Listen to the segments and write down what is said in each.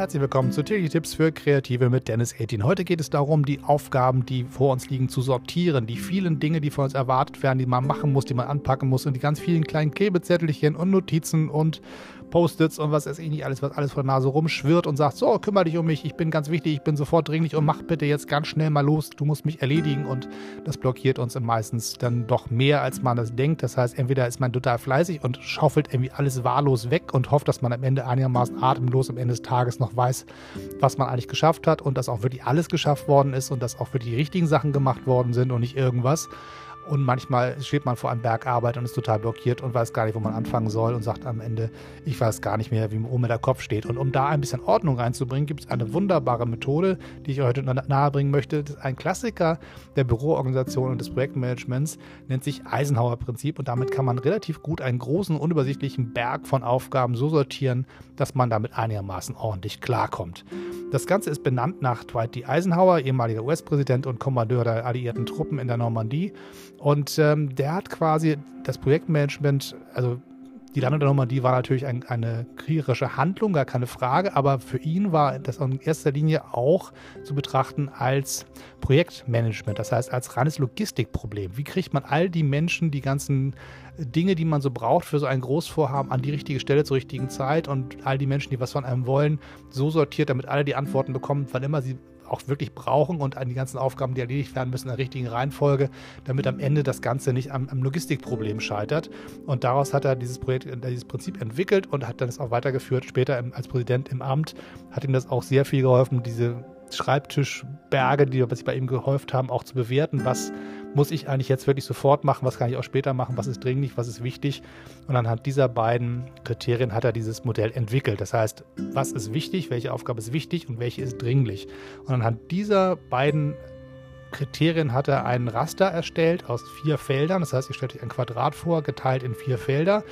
Herzlich willkommen zu Tägliche Tipps für Kreative mit Dennis 18. Heute geht es darum, die Aufgaben, die vor uns liegen, zu sortieren. Die vielen Dinge, die von uns erwartet werden, die man machen muss, die man anpacken muss und die ganz vielen kleinen Klebezettelchen und Notizen und Post-its und was weiß ich nicht alles, was alles vor der Nase rumschwirrt und sagt, so, kümmere dich um mich, ich bin ganz wichtig, ich bin sofort dringlich und mach bitte jetzt ganz schnell mal los, du musst mich erledigen und das blockiert uns meistens dann doch mehr, als man das denkt. Das heißt, entweder ist man total fleißig und schaufelt irgendwie alles wahllos weg und hofft, dass man am Ende einigermaßen atemlos am Ende des Tages noch weiß, was man eigentlich geschafft hat und dass auch wirklich alles geschafft worden ist und dass auch wirklich die richtigen Sachen gemacht worden sind und nicht irgendwas. Und manchmal steht man vor einem Berg Arbeit und ist total blockiert und weiß gar nicht, wo man anfangen soll und sagt am Ende, ich weiß gar nicht mehr, wie oben der Kopf steht. Und um da ein bisschen Ordnung reinzubringen, gibt es eine wunderbare Methode, die ich heute nahebringen möchte. Das ist ein Klassiker der Büroorganisation und des Projektmanagements, nennt sich Eisenhower-Prinzip. Und damit kann man relativ gut einen großen, unübersichtlichen Berg von Aufgaben so sortieren, dass man damit einigermaßen ordentlich klarkommt. Das Ganze ist benannt nach Dwight D. Eisenhower, ehemaliger US-Präsident und Kommandeur der alliierten Truppen in der Normandie. Und ähm, der hat quasi das Projektmanagement, also die Landung der Normandie war natürlich ein, eine kriegerische Handlung, gar keine Frage, aber für ihn war das in erster Linie auch zu betrachten als Projektmanagement, das heißt als reines Logistikproblem. Wie kriegt man all die Menschen, die ganzen Dinge, die man so braucht für so ein Großvorhaben, an die richtige Stelle zur richtigen Zeit und all die Menschen, die was von einem wollen, so sortiert, damit alle die Antworten bekommen, wann immer sie auch wirklich brauchen und an die ganzen Aufgaben, die erledigt werden müssen, in der richtigen Reihenfolge, damit am Ende das Ganze nicht am, am Logistikproblem scheitert. Und daraus hat er dieses Projekt, äh, dieses Prinzip entwickelt und hat dann es auch weitergeführt. Später im, als Präsident im Amt hat ihm das auch sehr viel geholfen, diese Schreibtischberge, die sich bei ihm gehäuft haben, auch zu bewerten, was muss ich eigentlich jetzt wirklich sofort machen, was kann ich auch später machen, was ist dringlich, was ist wichtig. Und anhand dieser beiden Kriterien hat er dieses Modell entwickelt. Das heißt, was ist wichtig, welche Aufgabe ist wichtig und welche ist dringlich. Und anhand dieser beiden Kriterien hat er einen Raster erstellt aus vier Feldern. Das heißt, ihr stellt euch ein Quadrat vor, geteilt in vier Felder.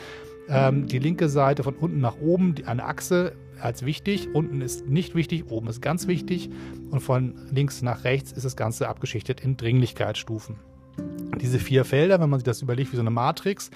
Ähm, die linke Seite von unten nach oben, die, eine Achse als wichtig, unten ist nicht wichtig, oben ist ganz wichtig und von links nach rechts ist das Ganze abgeschichtet in Dringlichkeitsstufen. Diese vier Felder, wenn man sich das überlegt wie so eine Matrix,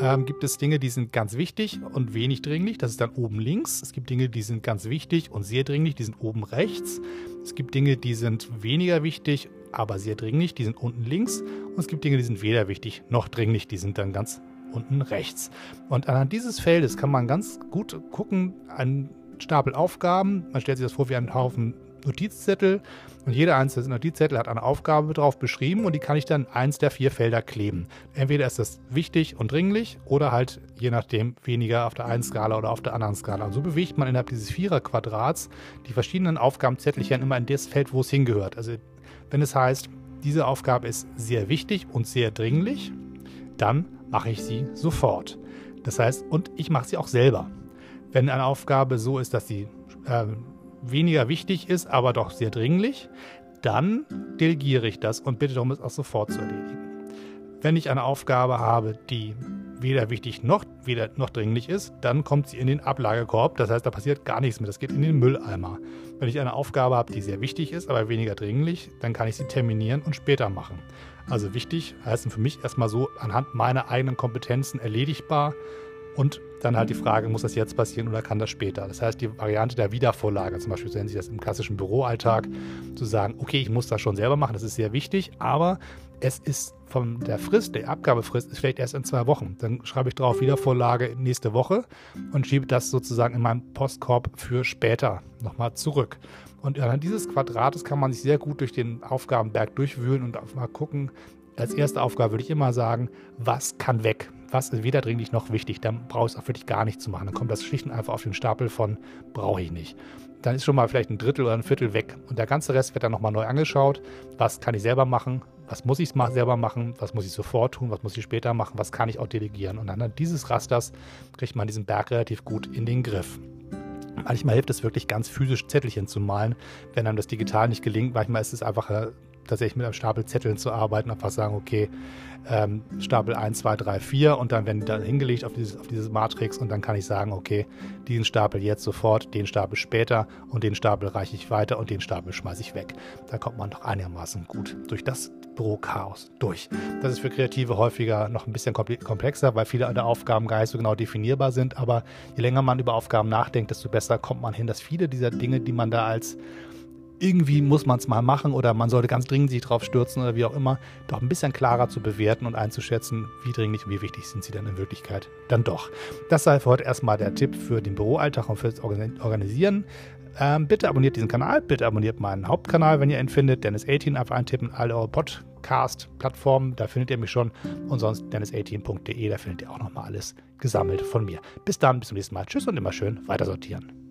ähm, gibt es Dinge, die sind ganz wichtig und wenig dringlich. Das ist dann oben links. Es gibt Dinge, die sind ganz wichtig und sehr dringlich. Die sind oben rechts. Es gibt Dinge, die sind weniger wichtig, aber sehr dringlich. Die sind unten links. Und es gibt Dinge, die sind weder wichtig noch dringlich. Die sind dann ganz unten rechts. Und anhand dieses Feldes kann man ganz gut gucken, ein Stapel Aufgaben. Man stellt sich das vor wie einen Haufen Notizzettel und jeder einzelne Notizzettel hat eine Aufgabe drauf beschrieben und die kann ich dann eins der vier Felder kleben. Entweder ist das wichtig und dringlich oder halt je nachdem weniger auf der einen Skala oder auf der anderen Skala. Und so bewegt man innerhalb dieses Vierer-Quadrats die verschiedenen Aufgabenzettelchen immer in das Feld, wo es hingehört. Also wenn es heißt, diese Aufgabe ist sehr wichtig und sehr dringlich, dann mache ich sie sofort. Das heißt, und ich mache sie auch selber. Wenn eine Aufgabe so ist, dass sie äh, weniger wichtig ist, aber doch sehr dringlich, dann delegiere ich das und bitte darum, es auch sofort zu erledigen. Wenn ich eine Aufgabe habe, die weder wichtig noch, weder noch dringlich ist, dann kommt sie in den Ablagekorb. Das heißt, da passiert gar nichts mehr. Das geht in den Mülleimer. Wenn ich eine Aufgabe habe, die sehr wichtig ist, aber weniger dringlich, dann kann ich sie terminieren und später machen. Also wichtig heißt für mich erstmal so anhand meiner eigenen Kompetenzen erledigbar und dann halt die Frage, muss das jetzt passieren oder kann das später? Das heißt, die Variante der Wiedervorlage, zum Beispiel, so nennen Sie das im klassischen Büroalltag, zu sagen, okay, ich muss das schon selber machen, das ist sehr wichtig, aber es ist von der Frist, der Abgabefrist ist vielleicht erst in zwei Wochen. Dann schreibe ich drauf Wiedervorlage nächste Woche und schiebe das sozusagen in meinen Postkorb für später nochmal zurück. Und anhand dieses Quadrates kann man sich sehr gut durch den Aufgabenberg durchwühlen und mal gucken. Als erste Aufgabe würde ich immer sagen, was kann weg? Was ist weder dringlich noch wichtig, dann brauche ich es auch wirklich gar nicht zu machen. Dann kommt das schlicht und einfach auf den Stapel von brauche ich nicht. Dann ist schon mal vielleicht ein Drittel oder ein Viertel weg und der ganze Rest wird dann nochmal neu angeschaut. Was kann ich selber machen? Was muss ich selber machen? Was muss ich sofort tun? Was muss ich später machen? Was kann ich auch delegieren? Und anhand dieses Rasters kriegt man diesen Berg relativ gut in den Griff. Manchmal hilft es wirklich ganz physisch Zettelchen zu malen, wenn einem das digital nicht gelingt. Manchmal ist es einfach äh, tatsächlich mit einem Stapel Zetteln zu arbeiten, einfach sagen, okay, ähm, Stapel 1, 2, 3, 4 und dann werden die dann hingelegt auf dieses, auf dieses Matrix und dann kann ich sagen, okay, diesen Stapel jetzt sofort, den Stapel später und den Stapel reiche ich weiter und den Stapel schmeiße ich weg. Da kommt man doch einigermaßen gut durch das Bürochaos durch. Das ist für Kreative häufiger noch ein bisschen komplexer, weil viele der Aufgaben gar nicht so genau definierbar sind, aber je länger man über Aufgaben nachdenkt, desto besser kommt man hin, dass viele dieser Dinge, die man da als irgendwie muss man es mal machen oder man sollte ganz dringend sich drauf stürzen oder wie auch immer, doch ein bisschen klarer zu bewerten und einzuschätzen, wie dringlich und wie wichtig sind sie dann in Wirklichkeit dann doch. Das sei für heute erstmal der Tipp für den Büroalltag und fürs Organisieren. Ähm, bitte abonniert diesen Kanal, bitte abonniert meinen Hauptkanal, wenn ihr ihn findet. Dennis18 einfach eintippen, alle eure Podcast-Plattformen, da findet ihr mich schon. Und sonst dennis18.de, da findet ihr auch nochmal alles gesammelt von mir. Bis dann, bis zum nächsten Mal. Tschüss und immer schön weiter sortieren.